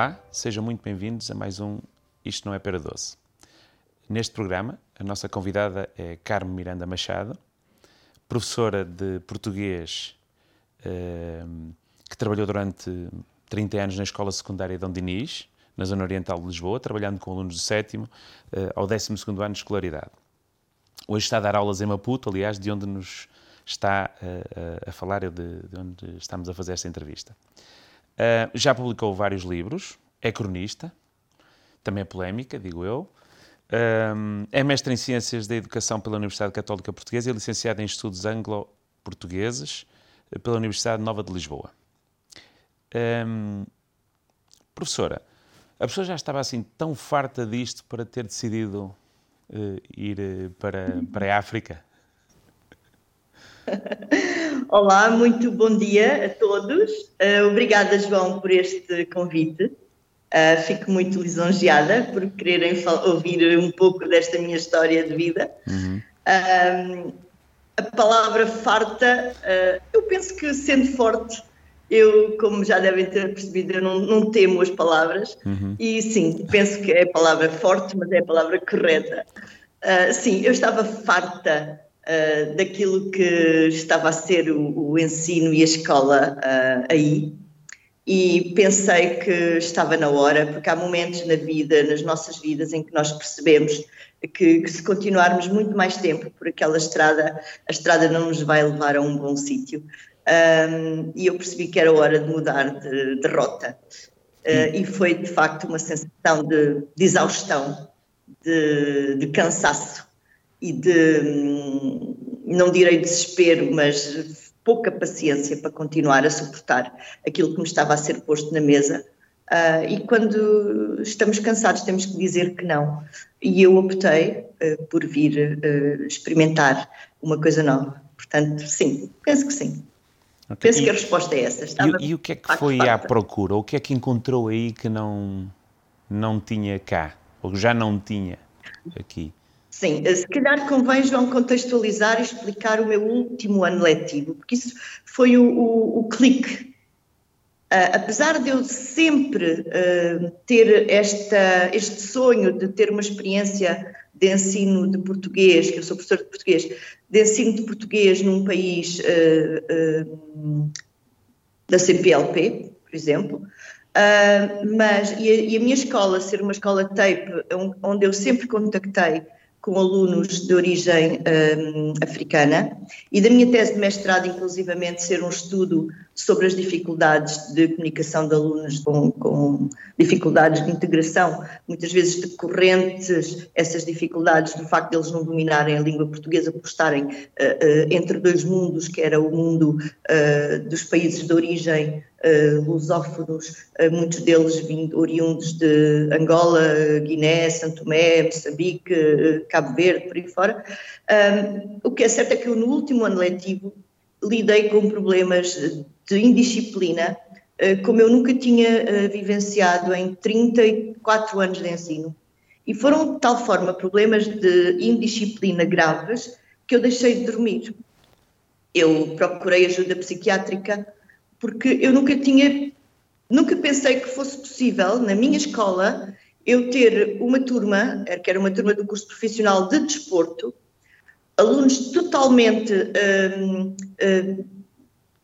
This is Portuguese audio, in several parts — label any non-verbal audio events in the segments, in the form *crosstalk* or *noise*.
Olá, sejam muito bem-vindos a mais um Isto Não é Pera Doce. Neste programa, a nossa convidada é Carmen Miranda Machado, professora de português eh, que trabalhou durante 30 anos na Escola Secundária Dom Dinis, na Zona Oriental de Lisboa, trabalhando com alunos do 7 eh, ao 12 ano de escolaridade. Hoje está a dar aulas em Maputo, aliás, de onde nos está uh, a falar, de, onde estamos a fazer esta entrevista. Uh, já publicou vários livros, é cronista, também é polémica, digo eu. Uh, é mestre em Ciências da Educação pela Universidade Católica Portuguesa e licenciado em Estudos Anglo-Portugueses pela Universidade Nova de Lisboa. Professora, a pessoa já estava assim tão farta disto para ter decidido ir para, para a África? *laughs* Olá, muito bom dia a todos. Uh, obrigada, João, por este convite. Uh, fico muito lisonjeada por quererem ouvir um pouco desta minha história de vida. Uhum. Uh, a palavra farta, eu penso que sendo forte, eu, como já devem ter percebido, eu não, não temo as palavras. Uhum. E sim, penso que é a palavra forte, mas é a palavra correta. sim, eu estava farta uh, daquilo que estava a ser o, o ensino e a escola uh, aí. E pensei que estava na hora, porque há momentos na vida, nas nossas vidas, em que nós percebemos que, que, se continuarmos muito mais tempo por aquela estrada, a estrada não nos vai levar a um bom sítio. Um, e eu percebi que era hora de mudar de, de rota. Uh, e foi de facto uma sensação de, de exaustão, de, de, cansaço e de, hum, não direi desespero, mas pouca paciência para continuar a suportar aquilo que me estava a ser posto na mesa. Uh, e quando estamos cansados, temos que dizer que não. E eu optei uh, por vir uh, experimentar uma coisa nova. Portanto, sim, penso que sim. Okay. Penso e, que a resposta é essa. E, e, o que é que foi à procura? O que é que encontrou aí que não, não tinha cá? Ou já não tinha aqui? Sim, se calhar convém, João, contextualizar e explicar o meu último ano letivo, porque isso foi o, o, o clique. Uh, apesar de eu sempre uh, ter esta, este sonho de ter uma experiência de ensino de português, que eu sou professora de português, de ensino de português num país uh, da CPLP, por exemplo, mas e a, e a minha escola ser uma escola TAPE, onde eu sempre contactei com alunos de origem um, africana e da minha tese de mestrado, inclusivamente, ser um estudo sobre as dificuldades de comunicação de alunos com, com dificuldades de integração, muitas vezes decorrentes essas dificuldades do facto de eles não dominarem a língua portuguesa por estarem uh, uh, entre dois mundos, que era o mundo uh, dos países de origem uh, lusófonos, uh, muitos deles vindo, oriundos de Angola, Guiné, Santo Tomé, Moçambique, uh, Cabo Verde, por aí fora. Um, o que é certo é que eu, no último ano letivo, lidei com problemas de indisciplina, como eu nunca tinha vivenciado em 34 anos de ensino. E foram de tal forma problemas de indisciplina graves que eu deixei de dormir. Eu procurei ajuda psiquiátrica, porque eu nunca tinha, nunca pensei que fosse possível, na minha escola, eu ter uma turma, que era uma turma do curso profissional de desporto, alunos totalmente hum, hum,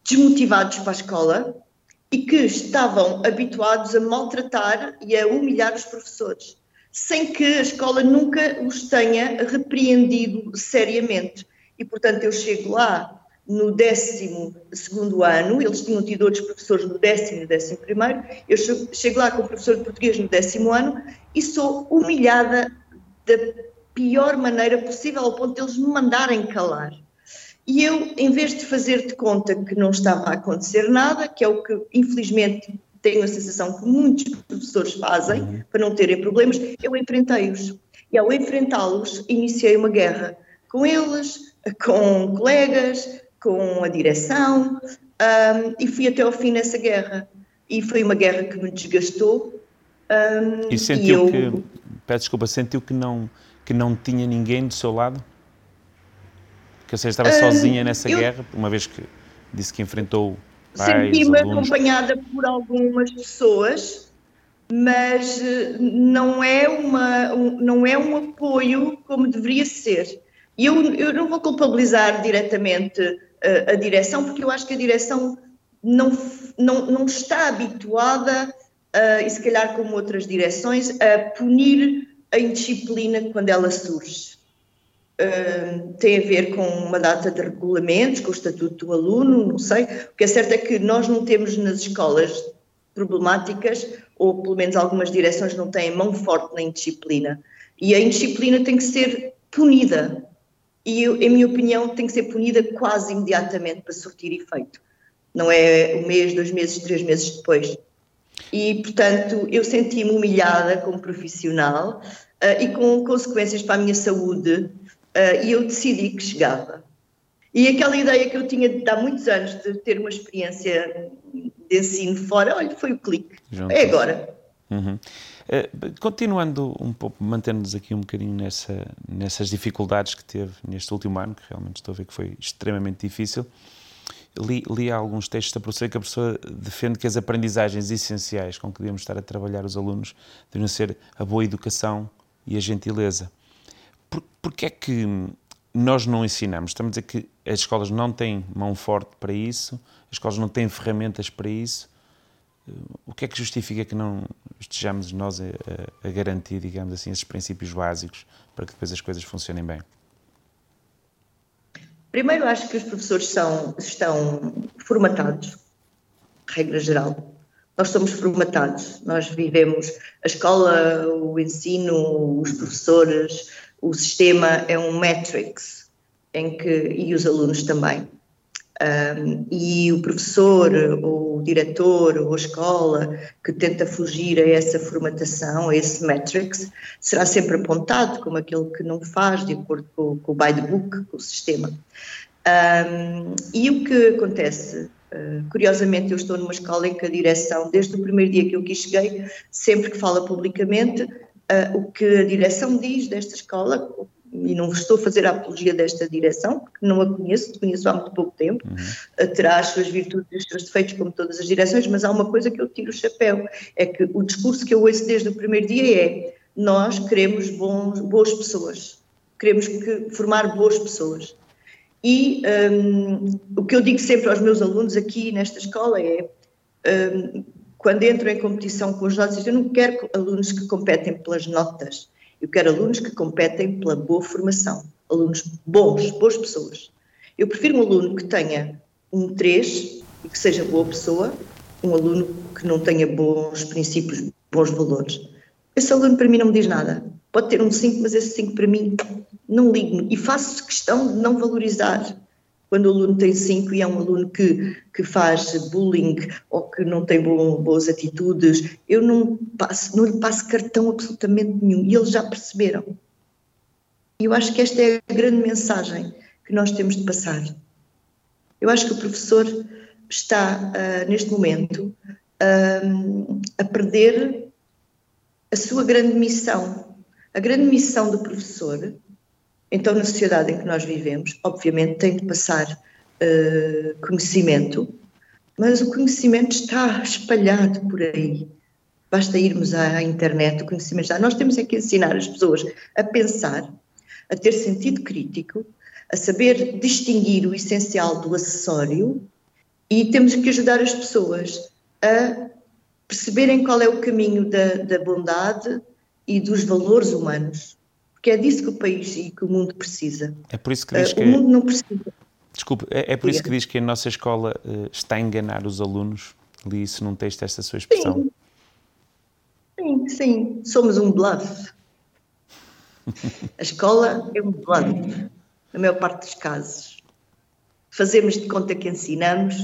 desmotivados para a escola e que estavam habituados a maltratar e a humilhar os professores, sem que a escola nunca os tenha repreendido seriamente. E, portanto, eu chego lá no 12 ano, eles tinham tido outros professores no décimo e décimo primeiro, eu chego lá como professor de português no décimo ano e sou humilhada da pior maneira possível, ao ponto de eles me mandarem calar. E eu, em vez de fazer de conta que não estava a acontecer nada, que é o que infelizmente tenho a sensação que muitos professores fazem uhum. para não terem problemas, eu enfrentei-os. E ao enfrentá-los, iniciei uma guerra com eles, com colegas, com a direção um, e fui até ao fim nessa guerra. E foi uma guerra que me desgastou. Um, e sentiu e eu... que, peço desculpa, sentiu que não, que não tinha ninguém do seu lado? Que você estava um, sozinha nessa eu... guerra, uma vez que disse que enfrentou Senti-me acompanhada por algumas pessoas, mas uh, não é, uma, um, não é um apoio como deveria ser. E eu, eu não vou culpabilizar diretamente a direção, porque eu acho que a direção não, não, não está habituada, e se calhar como outras direções, a punir a indisciplina quando ela surge uh, tem a ver com uma data de regulamentos, com o estatuto do aluno, não sei. O que é certo é que nós não temos nas escolas problemáticas, ou pelo menos algumas direções não têm mão forte na indisciplina. E a indisciplina tem que ser punida. E, em minha opinião, tem que ser punida quase imediatamente para surtir efeito. Não é um mês, dois meses, três meses depois. E, portanto, eu senti-me humilhada como profissional uh, e com consequências para a minha saúde Uh, e eu decidi que chegava. E aquela ideia que eu tinha de há muitos anos de ter uma experiência de ensino fora, olha, foi o clique. É agora. Uhum. Uh, continuando um pouco, mantendo-nos aqui um bocadinho nessa, nessas dificuldades que teve neste último ano, que realmente estou a ver que foi extremamente difícil, li, li alguns textos da professora que a professora defende que as aprendizagens essenciais com que devemos estar a trabalhar os alunos devem ser a boa educação e a gentileza por, porque é que nós não ensinamos? Estamos a dizer que as escolas não têm mão forte para isso, as escolas não têm ferramentas para isso. O que é que justifica que não estejamos nós a, a, garantir, digamos assim, esses princípios básicos para que depois as coisas funcionem bem? Primeiro, acho que os professores são, estão formatados, regra geral. Nós somos formatados, nós vivemos a escola, o ensino, os professores, o sistema é um matrix em que, e os alunos também. Um, e o professor, ou o diretor, ou a escola que tenta fugir a essa formatação, a esse matrix, será sempre apontado como aquele que não faz de acordo com, com o by the book, com o sistema. Um, e o que acontece? Uh, curiosamente, eu estou numa escola em que a direção, desde o primeiro dia que eu aqui cheguei, sempre que fala publicamente, uh, o que a direção diz desta escola, e não estou a fazer a apologia desta direção, porque não a conheço, conheço há muito pouco tempo, uhum. uh, terá as suas virtudes e os seus defeitos, como todas as direções, mas há uma coisa que eu tiro o chapéu: é que o discurso que eu ouço desde o primeiro dia é nós queremos bons, boas pessoas, queremos que, formar boas pessoas. E um, o que eu digo sempre aos meus alunos aqui nesta escola é um, quando entro em competição com os notas, eu não quero alunos que competem pelas notas, eu quero alunos que competem pela boa formação, alunos bons, boas pessoas. Eu prefiro um aluno que tenha um 3 e que seja boa pessoa, um aluno que não tenha bons princípios, bons valores. Esse aluno para mim não me diz nada. Pode ter um 5, mas esse 5 para mim não ligo e faço questão de não valorizar quando o aluno tem 5 e é um aluno que, que faz bullying ou que não tem bom, boas atitudes, eu não, passo, não lhe passo cartão absolutamente nenhum. E eles já perceberam. E eu acho que esta é a grande mensagem que nós temos de passar. Eu acho que o professor está, uh, neste momento, uh, a perder a sua grande missão. A grande missão do professor então, na sociedade em que nós vivemos, obviamente tem de passar uh, conhecimento, mas o conhecimento está espalhado por aí. Basta irmos à internet, o conhecimento está. Nós temos é que ensinar as pessoas a pensar, a ter sentido crítico, a saber distinguir o essencial do acessório e temos que ajudar as pessoas a perceberem qual é o caminho da, da bondade e dos valores humanos que é disso que o país e que o mundo precisa. É por isso que diz uh, que... O mundo não precisa. Desculpe, é, é por isso que diz que a nossa escola uh, está a enganar os alunos? Li isso num texto esta sua expressão. Sim, sim, sim. somos um bluff. a escola é um bluff, na maior parte dos casos. Fazemos de conta que ensinamos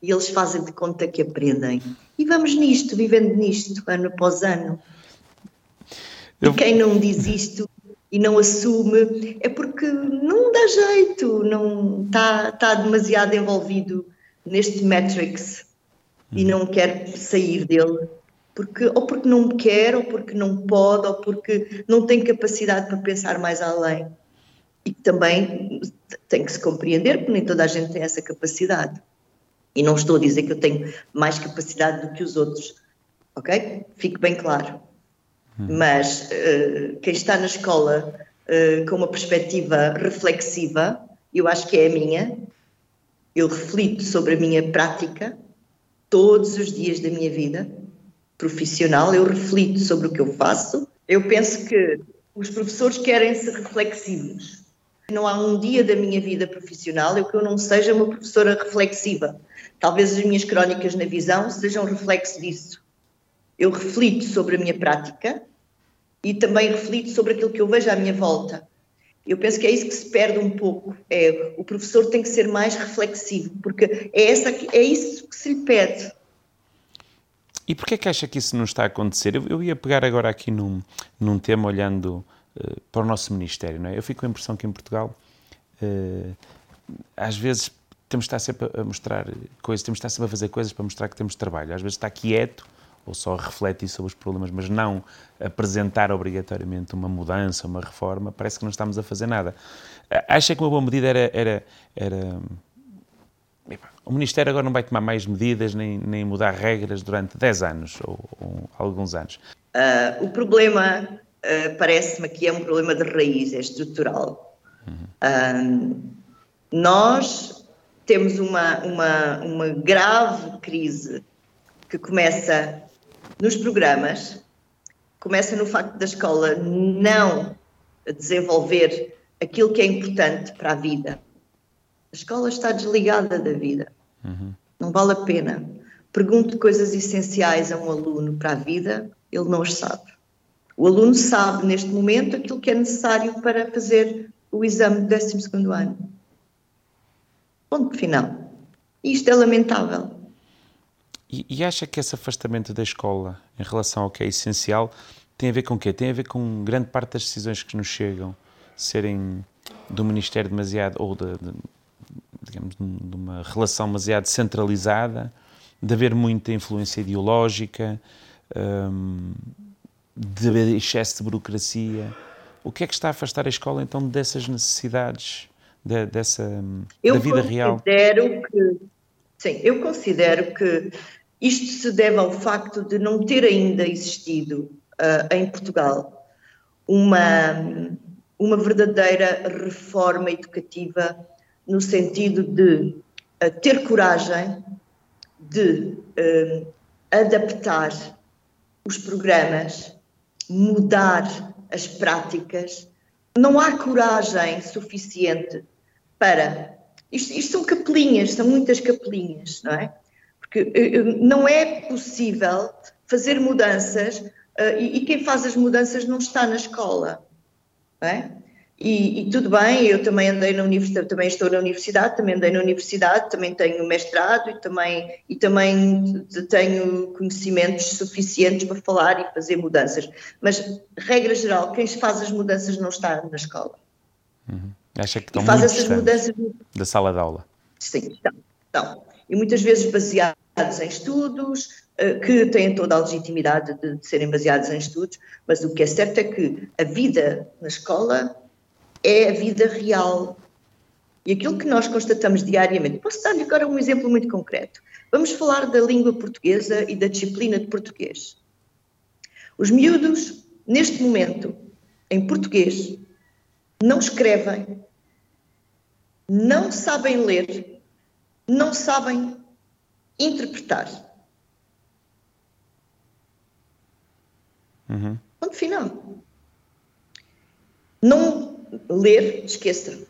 e eles fazem de conta que aprendem. E vamos nisto, vivendo nisto, ano após ano. E quem não diz isto e não assume, é porque não dá jeito, não está, está demasiado envolvido neste Matrix e não quer sair dele. Porque, ou porque não quer, ou porque não pode, ou porque não tem capacidade para pensar mais além. E também tem que se compreender, porque nem toda a gente tem essa capacidade. E não estou a dizer que eu tenho mais capacidade do que os outros, Ok? Fique bem claro. Mas uh, quem está na escola uh, com uma perspectiva reflexiva, eu acho que é a minha, eu reflito sobre a minha prática todos os dias da minha vida profissional, eu reflito sobre o que eu faço. Eu penso que os professores querem ser reflexivos. Não há um dia da minha vida profissional eu que eu não seja uma professora reflexiva. Talvez as minhas crónicas na visão sejam reflexo disso. Eu reflito sobre a minha prática e também reflito sobre aquilo que eu vejo à minha volta. Eu penso que é isso que se perde um pouco. É, o professor tem que ser mais reflexivo, porque é, essa, é isso que se lhe pede. E porquê é que acha que isso não está a acontecer? Eu, eu ia pegar agora aqui num, num tema olhando uh, para o nosso Ministério. Não é? Eu fico com a impressão que em Portugal, uh, às vezes, temos de estar sempre a mostrar coisas, temos de estar sempre a fazer coisas para mostrar que temos trabalho. Às vezes está quieto ou só refletir sobre os problemas, mas não apresentar obrigatoriamente uma mudança, uma reforma, parece que não estamos a fazer nada. Acha que uma boa medida era. era, era o Ministério agora não vai tomar mais medidas nem, nem mudar regras durante 10 anos ou, ou alguns anos? Uh, o problema, uh, parece-me que é um problema de raiz, é estrutural. Uhum. Uh, nós temos uma, uma, uma grave crise que começa nos programas, começa no facto da escola não desenvolver aquilo que é importante para a vida. A escola está desligada da vida. Uhum. Não vale a pena. Pergunte coisas essenciais a um aluno para a vida, ele não as sabe. O aluno sabe, neste momento, aquilo que é necessário para fazer o exame do 12 ano. Ponto final. Isto é lamentável. E, e, acha que esse afastamento da escola em relação ao que é essencial tem a ver com o quê? Tem a ver com grande parte das decisões que nos chegam serem do Ministério demasiado, ou de, de digamos, de uma relação demasiado centralizada, de haver muita influência ideológica, um, de haver excesso de burocracia. O que é que está a afastar a escola então dessas necessidades, de, dessa, eu da vida real? Que, sim, eu considero que isto se deve ao facto de não ter ainda existido uh, em Portugal uma, uma verdadeira reforma educativa no sentido de uh, ter coragem de uh, adaptar os programas, mudar as práticas. Não há coragem suficiente para. Isto, isto são capelinhas, são muitas capelinhas, não é? Porque eh, não é possível fazer mudanças uh, e, e, quem faz as mudanças não está na escola. É? E, e, tudo bem, eu também andei na universidade, também estou na universidade, também andei na universidade, também tenho mestrado e também, e também tenho conhecimentos suficientes para falar e fazer mudanças. Mas, regra geral, quem faz as mudanças não está na escola. Uhum. Acha que estão e faz essas mudanças da sala de aula? Sim, estão. estão. E muitas vezes baseados em estudos, eh, que têm toda a legitimidade de, serem baseados em estudos, mas o que é certo é que a vida na escola é a vida real. E aquilo que nós constatamos diariamente, posso dar-lhe agora um exemplo muito concreto. Vamos falar da língua portuguesa e da disciplina de português. Os miúdos, neste momento, em português, não escrevem, não sabem ler, não sabem interpretar. Uhum. Ponto final. Não ler, esqueça.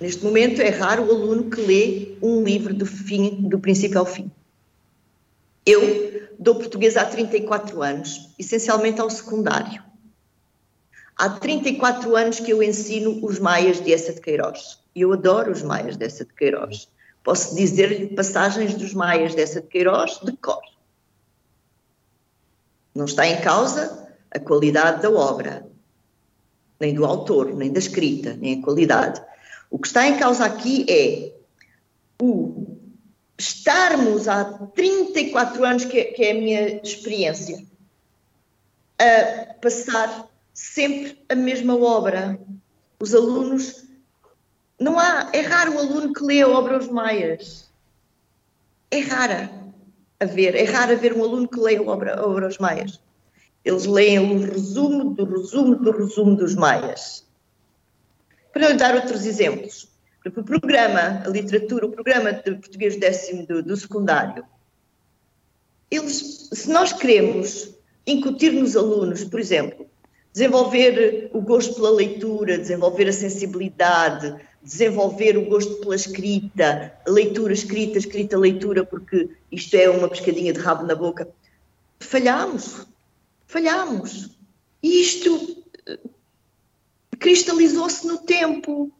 Neste momento é raro o aluno que lê um livro do fim, do princípio ao fim. Eu dou português há 34 anos, essencialmente ao secundário. Há 34 anos que eu ensino os maias de Essa de Queiroz. Eu adoro os maias de Essa de Queiroz. Posso dizer-lhe passagens dos maias de Essa de Queiroz de cor. Não está em causa a qualidade da obra, nem do autor, nem da escrita, nem a qualidade. O que está em causa aqui é o estarmos há 34 anos, que é, que é a minha experiência, a passar sempre a mesma obra. Os alunos. Não há. É raro o aluno que lê a obra Maias. É rara. a ver. É raro ver um aluno que leia obra, obras maias. Eles leem o resumo do resumo do resumo dos maias. Para lhe dar outros exemplos, o programa, a literatura, o programa de português décimo do, do secundário, eles, se nós queremos incutir nos alunos, por exemplo, desenvolver o gosto pela leitura, desenvolver a sensibilidade, desenvolver o gosto pela escrita, leitura, escrita, escrita, leitura, porque isto é uma pescadinha de rabo na boca. Falhámos, falhámos. E isto eh, cristalizou-se no tempo,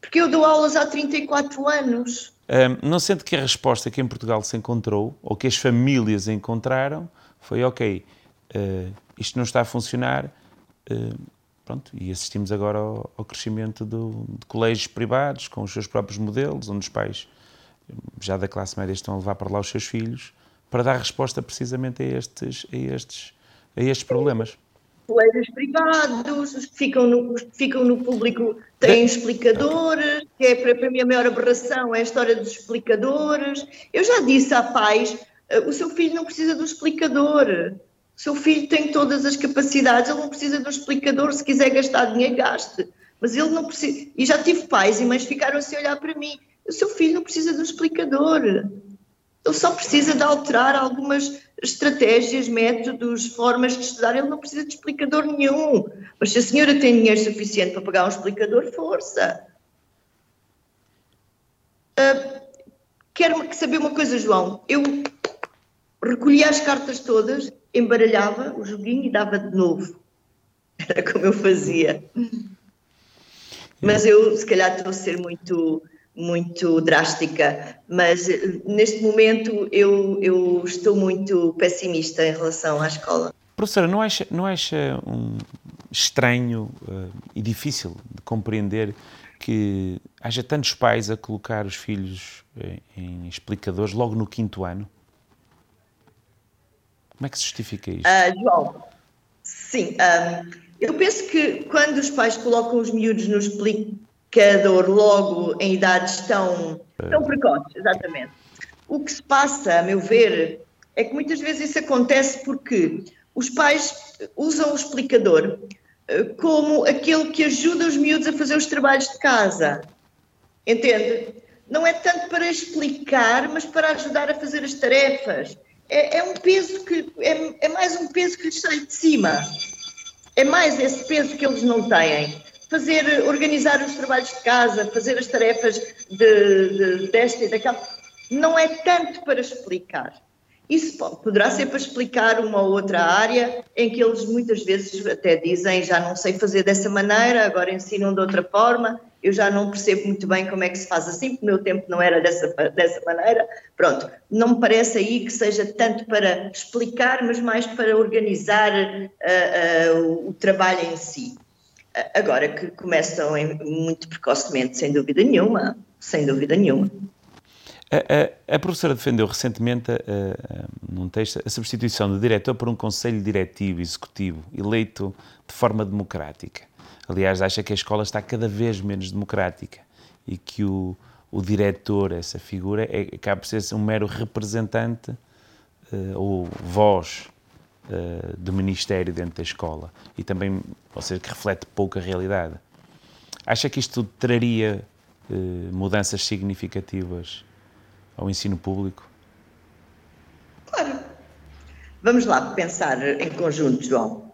porque eu dou aulas há 34 anos. Um, não sente que a resposta que em Portugal se encontrou, ou que as famílias encontraram, foi ok, uh, isto não está a funcionar, uh, pronto, e assistimos agora ao, ao crescimento do, de colégios privados, com os seus próprios modelos, onde os pais, já da classe média, estão a levar para lá os seus filhos, para dar resposta precisamente a estes, a estes, a estes problemas. Colégios privados, os que ficam no, que ficam no público têm explicadores, que é para, para mim a maior aberração é a história dos explicadores. Eu já disse a pais eh, o seu filho não precisa do explicador. Seu filho tem todas as capacidades, ele não precisa do explicador. Se quiser gastar dinheiro, gaste. Mas ele não precisa. E já tive pais e mães ficaram assim a olhar para mim. O seu filho não precisa do explicador. Ele só precisa de alterar algumas estratégias, métodos, formas de estudar. Ele não precisa de explicador nenhum. Mas se a senhora tem dinheiro suficiente para pagar um explicador, força. Uh, quero saber uma coisa, João. Eu recolhia as cartas todas, embaralhava o joguinho e dava de novo. Era como eu fazia. Mas eu, se calhar, estou a ser muito, muito drástica, mas eh, neste momento eu, eu estou muito pessimista em relação à escola. Professora, não acha, não acha um estranho uh, e difícil de compreender que haja tantos pais a colocar os filhos em, em explicadores logo no quinto ano? Como é que se justifica isto? Uh, João, sim. Um, eu penso que quando os pais colocam os miúdos no explicador logo em idades tão, tão precoces, exatamente, o que se passa, a meu ver, é que muitas vezes isso acontece porque os pais usam o explicador eh, como aquele que ajuda os miúdos a fazer os trabalhos de casa. Entende? Não é tanto para explicar, mas para ajudar a fazer as tarefas é, é um peso que é, é, mais um peso que lhes sai de cima. É mais esse peso que eles não têm. Fazer, organizar os trabalhos de casa, fazer as tarefas de, de, desta e daquela, não é tanto para explicar. Isso poderá ser para explicar uma ou outra área em que eles muitas vezes até dizem já não sei fazer dessa maneira, agora ensinam de outra forma eu já não percebo muito bem como é que se faz assim, porque o meu tempo não era dessa, dessa maneira. Pronto, não me parece aí que seja tanto para explicar, mas mais para organizar uh, uh, o trabalho em si. Agora que começam em, muito precocemente, sem dúvida nenhuma, sem dúvida nenhuma. A, a, a professora defendeu recentemente, uh, num texto, a substituição de diretor por um conselho diretivo executivo eleito de forma democrática. Aliás, acha que a escola está cada vez menos democrática e que o, o diretor, essa figura, é, acaba por ser um mero representante uh, ou voz uh, do ministério dentro da escola e também, ou seja, que reflete pouco a realidade. Acha que isto traria uh, mudanças significativas ao ensino público? Claro. Vamos lá pensar em conjunto, João.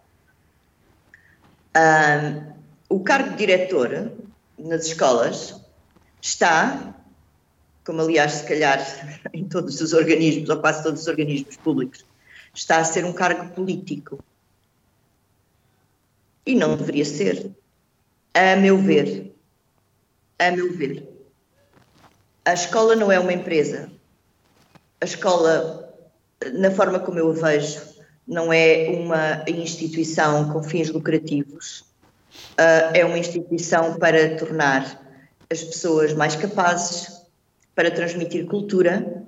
Uh, o cargo de diretor nas escolas está, como aliás se calhar *laughs* em todos os organismos, ou quase todos os organismos públicos, está a ser um cargo político. E não deveria ser, a meu ver. A meu ver. A escola não é uma empresa. A escola, na forma como eu a vejo, não é uma instituição com fins lucrativos uh, é uma instituição para tornar as pessoas mais capazes, para transmitir cultura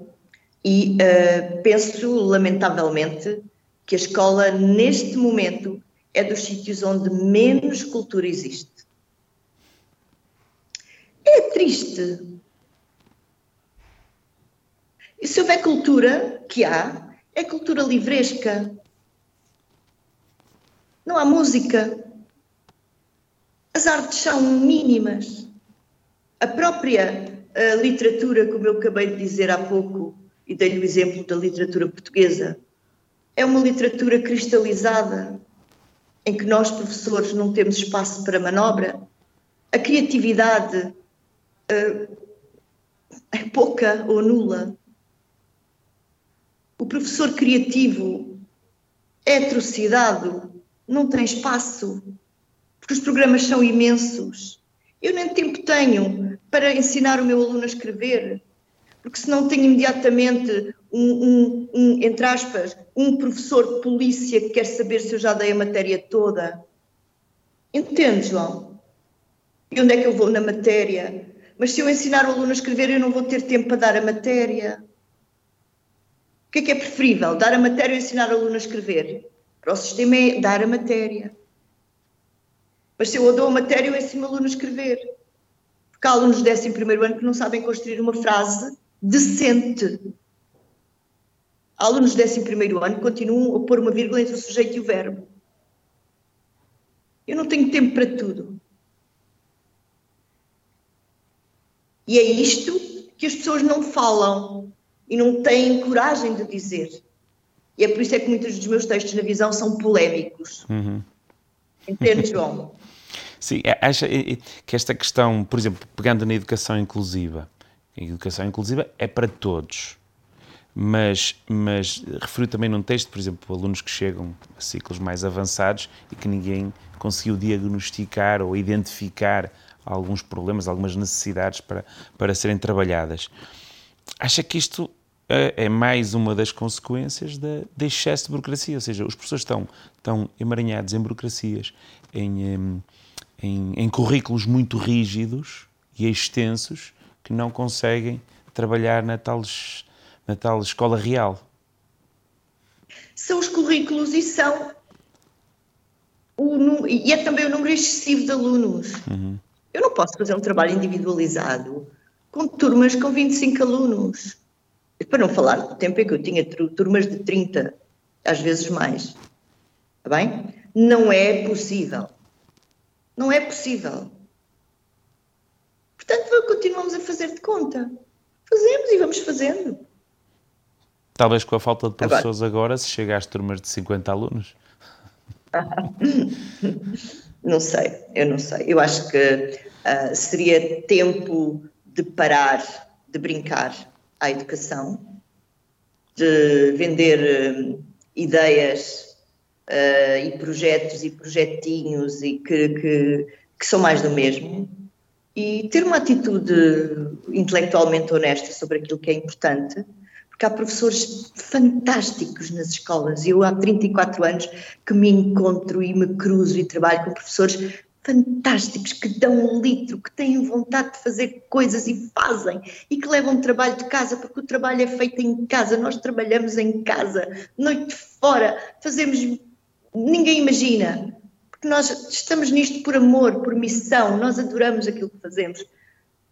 e uh, penso, lamentavelmente, que a escola, neste momento, é dos sítios onde menos cultura existe. É triste. E se houver cultura, que há, é cultura livresca. Não há música. As artes são mínimas. A própria a literatura, como eu acabei de dizer há pouco, e dei-lhe o exemplo da literatura portuguesa, é uma literatura cristalizada, em que nós, professores, não temos espaço para manobra. A criatividade uh, é pouca ou nula. O professor criativo é atrocidade, não tem espaço, porque os programas são imensos. Eu nem tempo tenho para ensinar o meu aluno a escrever, porque senão tenho imediatamente um, um, um, entre aspas, um professor de polícia que quer saber se eu já dei a matéria toda. Entende, João? E onde é que eu vou na matéria? Mas se eu ensinar o aluno a escrever, eu não vou ter tempo para dar a matéria. O que é que é preferível? Dar a matéria ou ensinar o aluno a escrever? Para o sistema é dar a matéria. Mas se eu dou a matéria, eu ensino o aluno a escrever. Porque há alunos do 11 ano que não sabem construir uma frase decente. Há alunos do 11 ano que continuam a pôr uma vírgula entre o sujeito e o verbo. Eu não tenho tempo para tudo. E é isto que as pessoas não falam e não têm coragem de dizer. E é por isso é que muitos dos meus textos na visão são polémicos. Uhum. Entende, João? Sim, é, acha que esta questão, por exemplo, pegando na educação inclusiva, a educação inclusiva é para todos, mas, mas referiu também num texto, por exemplo, alunos que chegam a ciclos mais avançados e que ninguém conseguiu diagnosticar ou identificar alguns problemas, algumas necessidades para, para serem trabalhadas. Acha que isto é, é mais uma das consequências de excesso de burocracia, ou seja, os professores estão, estão emaranhados em burocracias, em, em, em currículos muito rígidos e extensos que não conseguem trabalhar na tal, na tal escola real. São os currículos e são o, e é também o número excessivo de alunos. Uhum. Eu não posso fazer um trabalho individualizado com turmas com 25 alunos. Para não falar do tempo em que eu tinha turmas de 30, às vezes mais. Está bem? Não é possível. Não é possível. Portanto, continuamos a fazer de conta. Fazemos e vamos fazendo. Talvez com a falta de professores agora, agora se chega às turmas de 50 alunos. *laughs* não sei, eu não sei. Eu acho que uh, seria tempo de parar de brincar à educação, de vender uh, ideias uh, e projetos e projetinhos e que, que, que, são mais do mesmo e ter uma atitude intelectualmente honesta sobre aquilo que é importante, porque há professores fantásticos nas escolas. Eu há 34 anos que me encontro e me cruzo e trabalho com professores fantásticos que dão um litro, que têm vontade de fazer coisas e fazem e que levam trabalho de casa, porque o trabalho é feito em casa, nós trabalhamos em casa, noite fora, fazemos ninguém imagina. Porque nós estamos nisto por amor, por missão, nós adoramos aquilo que fazemos.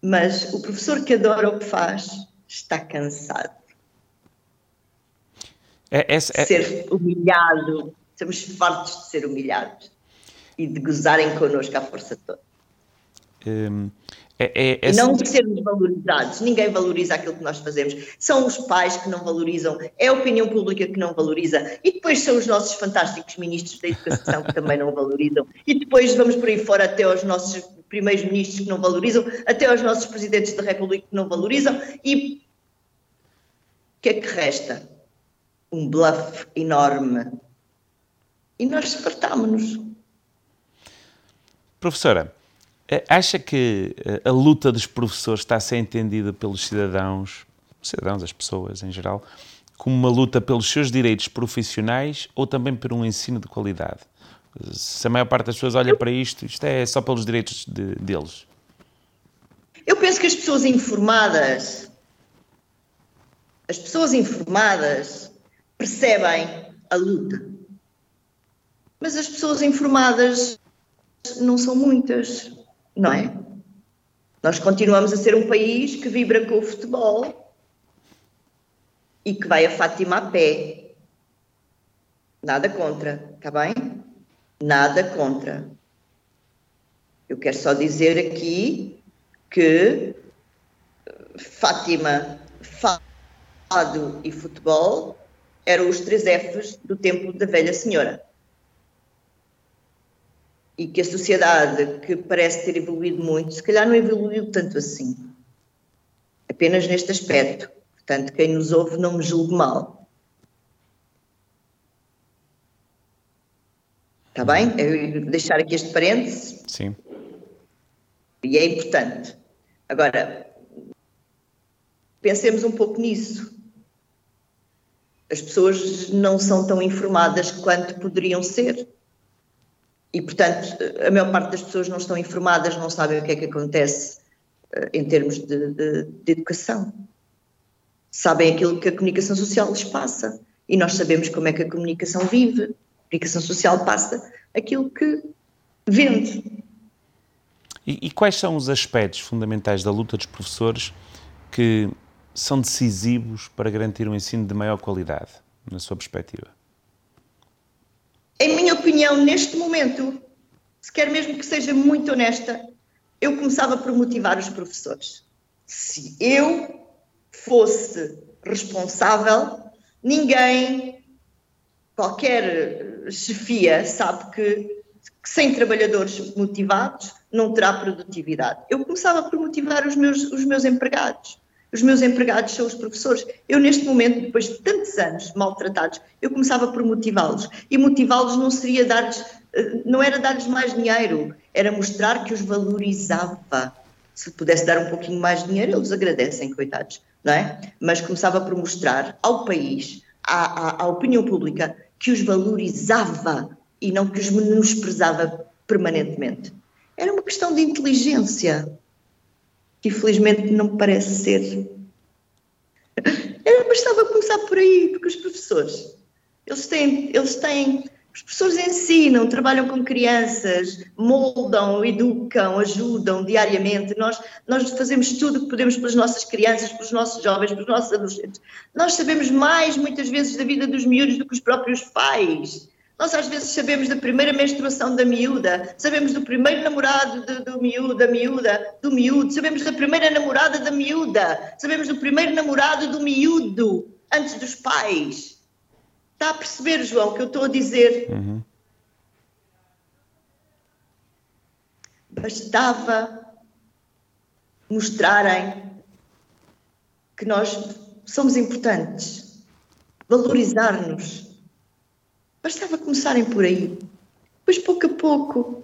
Mas o professor que adora o que faz está cansado. É, é, é... Ser humilhado, estamos fartos de ser humilhados e de gozarem connosco à força toda. Hum, é, é, é... Não sermos valorizados, ninguém valoriza aquilo que nós fazemos. São os pais que não valorizam, é a opinião pública que não valoriza, e depois são os nossos fantásticos ministros da educação que também não valorizam, e depois vamos por aí fora até aos nossos primeiros ministros que não valorizam, até aos nossos presidentes da República que não valorizam, e o que é que resta? Um bluff enorme. E nós fartámonos. Professora, acha que eh, a luta dos professores está a ser entendida pelos cidadãos, cidadãos, as pessoas em geral, como uma luta pelos seus direitos profissionais ou também por um ensino de qualidade? Se a maior parte das pessoas olha para isto, isto é só pelos direitos de, deles. Eu penso que as pessoas informadas, as pessoas informadas percebem a luta. Mas as pessoas informadas não são muitas não é? Nós continuamos a ser um país que vibra com o futebol e que vai a Fátima a pé. Nada contra, está bem? Nada contra. Eu quero só dizer aqui que Fátima, fado e futebol eram os três Fs do tempo da velha senhora. E que a sociedade, que parece ter evoluído muito, se calhar não evoluiu tanto assim. Apenas neste aspecto. Portanto, quem nos ouve não me julgue mal. Está bem? Eu vou deixar aqui este parênteses. Sim. E é importante. Agora, pensemos um pouco nisso. As pessoas não são tão informadas quanto poderiam ser. E, portanto, a maior parte das pessoas não estão informadas, não sabem o que é que acontece uh, em termos de, de, de, educação. Sabem aquilo que a comunicação social lhes passa. E nós sabemos como é que a comunicação vive. A comunicação social passa aquilo que vende. E, e quais são os aspectos fundamentais da luta dos professores que são decisivos para garantir um ensino de maior qualidade, na sua perspectiva? Em minha opinião, neste momento, se quer mesmo que seja muito honesta, eu começava por motivar os professores. Se eu fosse responsável, ninguém, qualquer chefia, sabe que, que sem trabalhadores motivados não terá produtividade. Eu começava por motivar os meus, os meus empregados. Os meus empregados são os professores. Eu, neste momento, depois de tantos anos maltratados, eu começava por motivá-los. E motivá-los não seria dar-lhes, eh, não era dar-lhes mais dinheiro, era mostrar que os valorizava. Se pudesse dar um pouquinho mais de dinheiro, eles agradecem, coitados, não é? Mas começava por mostrar ao país, à, à, à opinião pública, que os valorizava e não que os menosprezava permanentemente. Era uma questão de inteligência que infelizmente não parece ser. Era, bastava começar por aí, porque os professores, eles têm, eles têm, os professores ensinam, trabalham com crianças, moldam, educam, ajudam diariamente. Nós, nós fazemos tudo o que podemos pelas nossas crianças, pelos nossos jovens, pelos nossos adolescentes. Nós sabemos mais, muitas vezes, da vida dos miúdos do que os próprios pais. Nós às vezes sabemos da primeira menstruação da miúda, sabemos do primeiro namorado do, do miúdo, da miúda, do miúdo, sabemos da primeira namorada da miúda, sabemos do primeiro namorado do miúdo, antes dos pais. Está a perceber, João, o que eu estou a dizer? Uhum. Bastava mostrarem que nós somos importantes, valorizar-nos Bastava começarem por aí. Depois, pouco a pouco.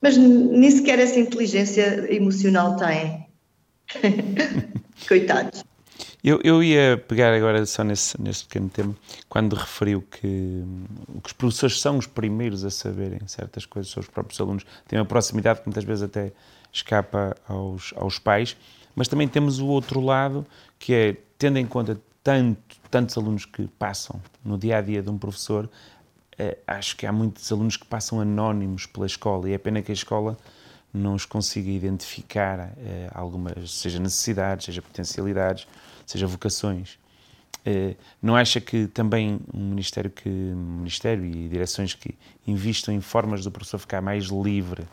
Mas nem sequer essa inteligência emocional têm. *laughs* Coitados. Eu, eu ia pegar agora só nesse, nesse pequeno tema, quando referiu que, que os professores são os primeiros a saberem certas coisas sobre os próprios alunos, têm uma proximidade que muitas vezes até escapa aos, aos pais, mas também temos o outro lado, que é, tendo em conta tanto, tantos alunos que passam no dia a dia de um professor, eh, acho que há muitos alunos que passam anónimos pela escola e é pena que a escola não os consiga identificar eh, algumas, seja necessidades, seja potencialidades, seja vocações. Eh, não acha que também um ministério que um ministério e direções que investam em formas do professor ficar mais livre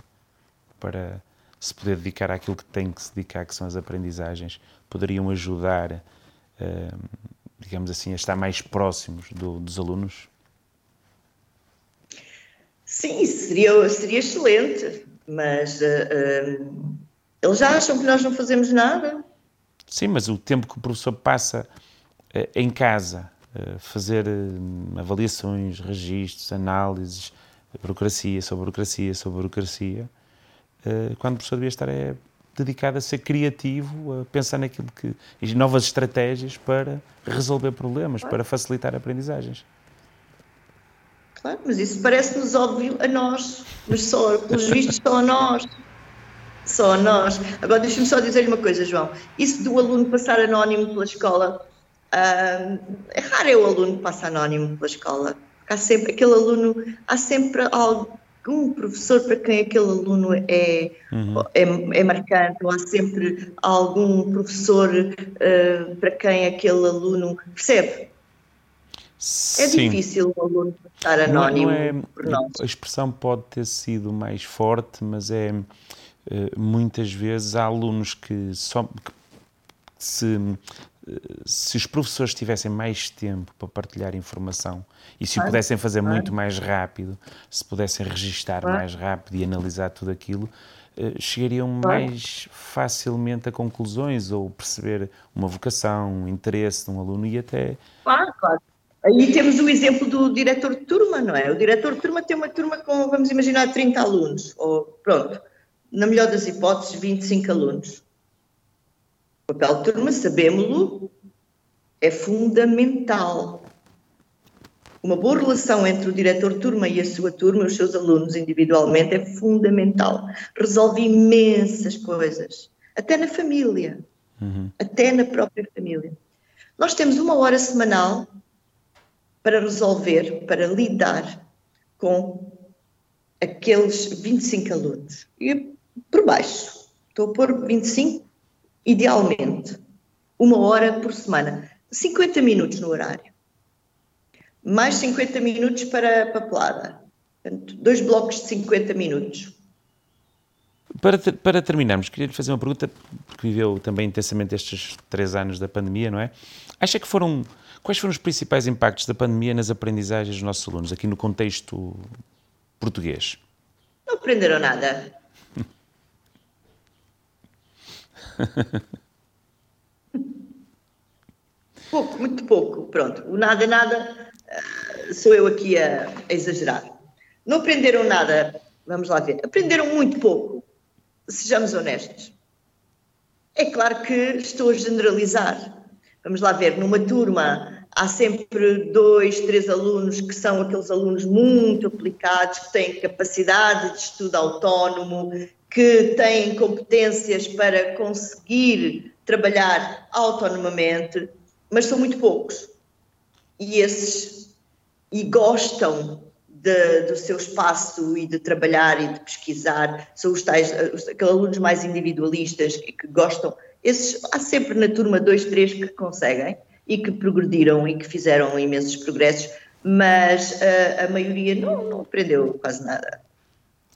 para se poder dedicar àquilo que tem que se dedicar, que são as aprendizagens, poderiam ajudar digamos assim, a estar mais próximos do, dos alunos? Sim, seria, seria excelente, mas uh, uh, eles já acham que nós não fazemos nada. Sim, mas o tempo que o professor passa uh, em casa, fazer avaliações, registros, análises, burocracia sobre burocracia sobre burocracia, quando o professor devia estar é dedicado a ser criativo, a pensar naquilo que. e novas estratégias para resolver problemas, claro. para facilitar aprendizagens. Claro, mas isso parece-nos óbvio a nós, mas só, pelos vistos, só a nós. Só a nós. Agora, deixa-me só dizer-lhe uma coisa, João. Isso do aluno passar anónimo pela escola, é raro é o aluno que passa anónimo pela escola. Há sempre, aquele aluno, há sempre algo algum professor para quem aquele aluno é, uhum. é, é, marcante, ou há sempre algum professor uh, para quem aquele aluno percebe. É Sim. difícil o aluno estar é- anónimo não é, por nós. A expressão pode ter sido mais forte, mas é eh, muitas vezes há alunos que, só, que se se os professores tivessem mais tempo para partilhar informação e se o pudessem fazer muito mais rápido, se pudessem registar mais rápido e analisar tudo aquilo, eh, chegariam mais facilmente a conclusões ou perceber uma vocação, um interesse de um aluno e até. Claro, claro. Aí temos o exemplo do diretor de turma, não é? O diretor de turma tem uma turma com, vamos imaginar, 30 alunos, ou pronto, na melhor das hipóteses, 25 alunos o papel de turma, sabemos-lo, é fundamental. Uma boa relação entre o diretor de turma e a sua turma, os seus alunos individualmente, é fundamental. Resolve imensas coisas, até na família, uhum. até na própria família. Nós temos uma hora semanal para resolver, para lidar com aqueles 25 alunos. E por baixo, estou a pôr 25 idealmente, uma hora por semana, 50 minutos no horário. Mais 50 minutos para a papelada. Portanto, dois blocos de 50 minutos. Para, ter, para terminarmos, queria lhe fazer uma pergunta, porque viveu também intensamente estes três anos da pandemia, não é? Acha que foram. Quais foram os principais impactos da pandemia nas aprendizagens dos nossos alunos, aqui no contexto português? Não aprenderam nada. *laughs* pouco, muito pouco. Pronto, o nada nada, uh, sou eu aqui a, a, exagerar. Não aprenderam nada, vamos lá ver. Aprenderam muito pouco, sejamos honestos. É claro que estou a generalizar. Vamos lá ver, numa turma há sempre dois, três alunos que são aqueles alunos muito aplicados, que têm capacidade de estudo autónomo, que têm competências para conseguir trabalhar autonomamente, mas são muito poucos. E esses e gostam de, do seu espaço e de trabalhar e de pesquisar, são os tais os, alunos mais individualistas que, que gostam. Esses há sempre na turma dois, três que conseguem e que progrediram e que fizeram imensos progressos, mas a, a maioria não, não aprendeu quase nada.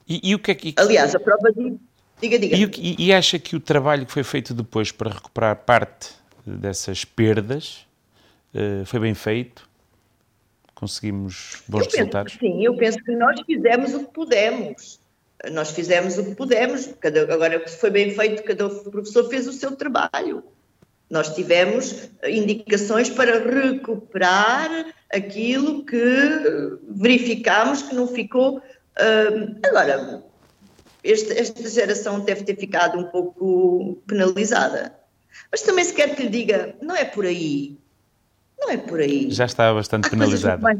E, e o que é que... Aliás, a prova de... Diga, diga. E, e, acha que o trabalho que foi feito depois para recuperar parte dessas perdas uh, foi bem feito? Conseguimos bons eu resultados? sim, eu penso que nós fizemos o que pudemos. Nós fizemos o que pudemos. Cada, agora, se foi bem feito, cada professor fez o seu trabalho. Nós tivemos indicações para recuperar aquilo que verificámos que não ficou Uh, agora, este, esta geração deve ter ficado um pouco penalizada. Mas também se quer que lhe diga, não é por aí. Não é por aí. Já está bastante há penalizada. Mais,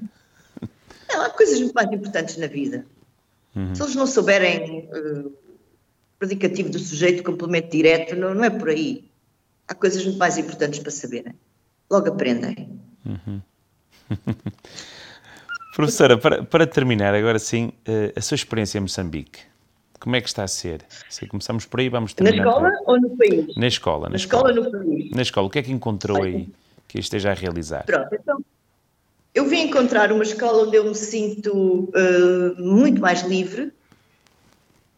não, há coisas muito mais importantes na vida. Uhum. Se eles não souberem uh, predicativo do sujeito, complemento direto, não, não é por aí. Há coisas muito mais importantes para saberem. Logo aprendem. Uhum. *laughs* Professora, para, para terminar, agora sim, eh, a sua experiência em Moçambique, como é que está a ser? Se começamos por aí, vamos terminar. Na escola por... ou no país? Na escola. Na, na escola, ou no país? Na escola, o que é que encontrou aí que esteja a realizar? Pronto, então, eu vim encontrar uma escola onde eu me sinto uh, muito mais livre.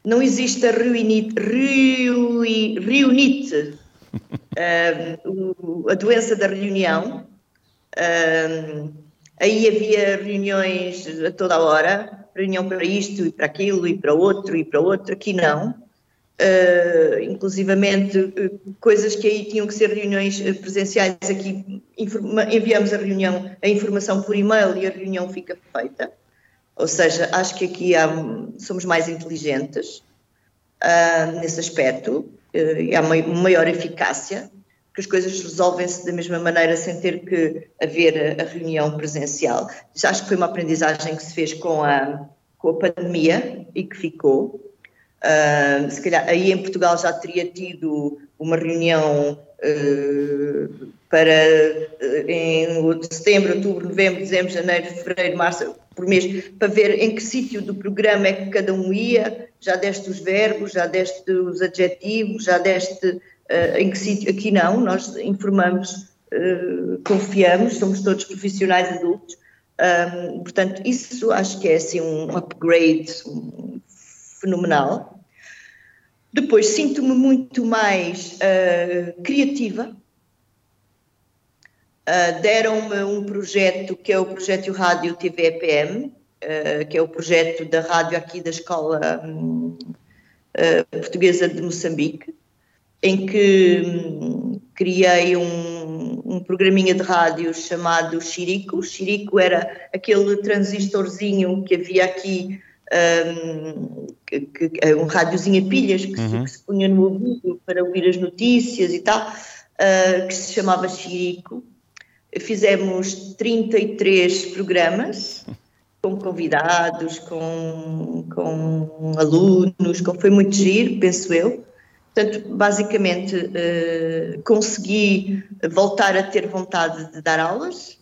Não existe a reunite, *laughs* reunite uh, a doença da reunião. Uh, Aí havia reuniões a toda a hora, reunião para isto e para aquilo e para outro e para outro, aqui não. Uh, inclusivamente uh, coisas que aí tinham que ser reuniões uh, presenciais, aqui enviamos a reunião, a informação por e-mail e a reunião fica feita. Ou seja, acho que aqui há, somos mais inteligentes nesse aspecto, e há uma maior eficácia que as coisas resolvem-se da mesma maneira sem ter que haver a, reunião presencial. Já acho que foi uma aprendizagem que se fez com a, com a pandemia e que ficou. Uh, se calhar aí em Portugal já teria tido uma reunião uh, para eh, em setembro, outubro, novembro, dezembro, janeiro, fevereiro, março, por mês, para ver em que sítio do programa é que cada um ia, já deste os verbos, já deste os adjetivos, já deste uh, em que sítio, aqui não, nós informamos, uh, confiamos, somos todos profissionais adultos, um, portanto, isso acho que é assim um upgrade fenomenal. Depois sinto-me muito mais uh, criativa, Uh, Deram-me um projeto que é o projeto Rádio TV EPM, uh, que é o projeto da rádio aqui da Escola um, Portuguesa de Moçambique, em que um, criei um, um, programinha de rádio chamado Chirico. O Chirico era aquele transistorzinho que havia aqui, um, que, que, um rádiozinho a pilhas que, uhum. se, que, se, punha no ouvido para ouvir as notícias e tal, que se chamava Chirico fizemos 33 programas com convidados, com, com alunos, com, foi muito giro, penso eu. Portanto, basicamente, uh, consegui voltar a ter vontade de dar aulas,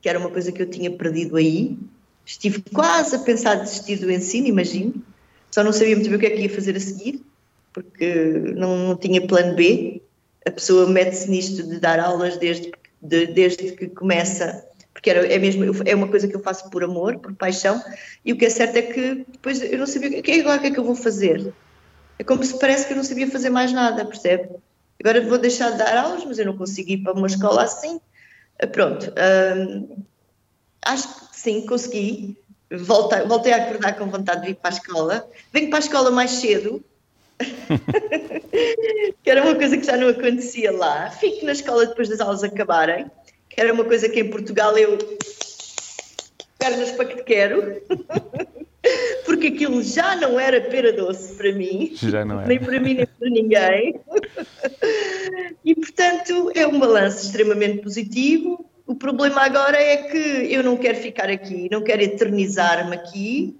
que era uma coisa que eu tinha perdido aí. Estive quase a pensar desistir do ensino, imagino. Só não sabia muito bem o que é que ia fazer a seguir, porque não, não tinha plano B. A pessoa mete-se nisto de dar aulas desde de, desde que começa, porque era, é mesmo, é uma coisa que eu faço por amor, por paixão, e o que é certo é que depois eu não sabia, o que é agora que é que eu vou fazer? É como se parece que eu não sabia fazer mais nada, percebe? Agora vou deixar de dar aulas, mas eu não consigo ir para uma escola assim. Ah, pronto, hum, acho que sim, consegui. Voltei, voltei a acordar com vontade de ir para a escola. Venho para a escola mais cedo, *laughs* que era uma coisa que já não acontecia lá. Fico na escola depois das aulas acabarem, que era uma coisa que em Portugal eu pernas para que te quero, *laughs* porque aquilo já não era pera doce para mim, nem para mim nem para ninguém. E portanto é um balanço extremamente positivo. O problema agora é que eu não quero ficar aqui, não quero eternizar-me aqui,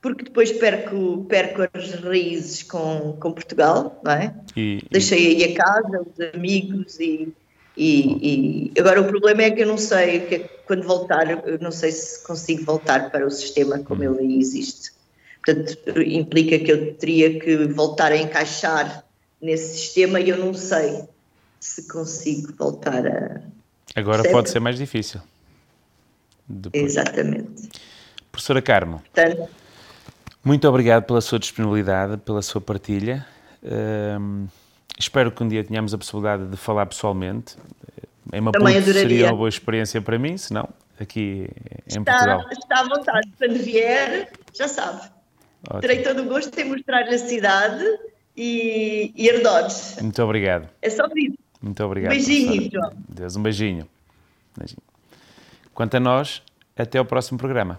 porque depois perco, perco as raízes com, com Portugal, não é? E, Deixei aí a casa, os amigos e, e, e, agora o problema é que eu não sei, que é quando voltar, eu não sei se consigo voltar para o sistema como ele aí existe. Portanto, implica que eu teria que voltar a encaixar nesse sistema e eu não sei se consigo voltar a. Agora pode ser mais difícil. Depois. Exatamente. Professora Carmo. Portanto, muito obrigado pela sua disponibilidade, pela sua partilha. Um, espero que um dia tenhamos a possibilidade de falar pessoalmente. É uma Também seria uma boa experiência para mim, se não, aqui em está, Portugal. Está à vontade, quando vier, já sabe. Ótimo. Terei todo o gosto em mostrar-lhe a cidade e, e. Muito obrigado. É só vir. Muito obrigado. Um beijinho, João. Deus, um beijinho. beijinho. Quanto a nós, até ao próximo programa.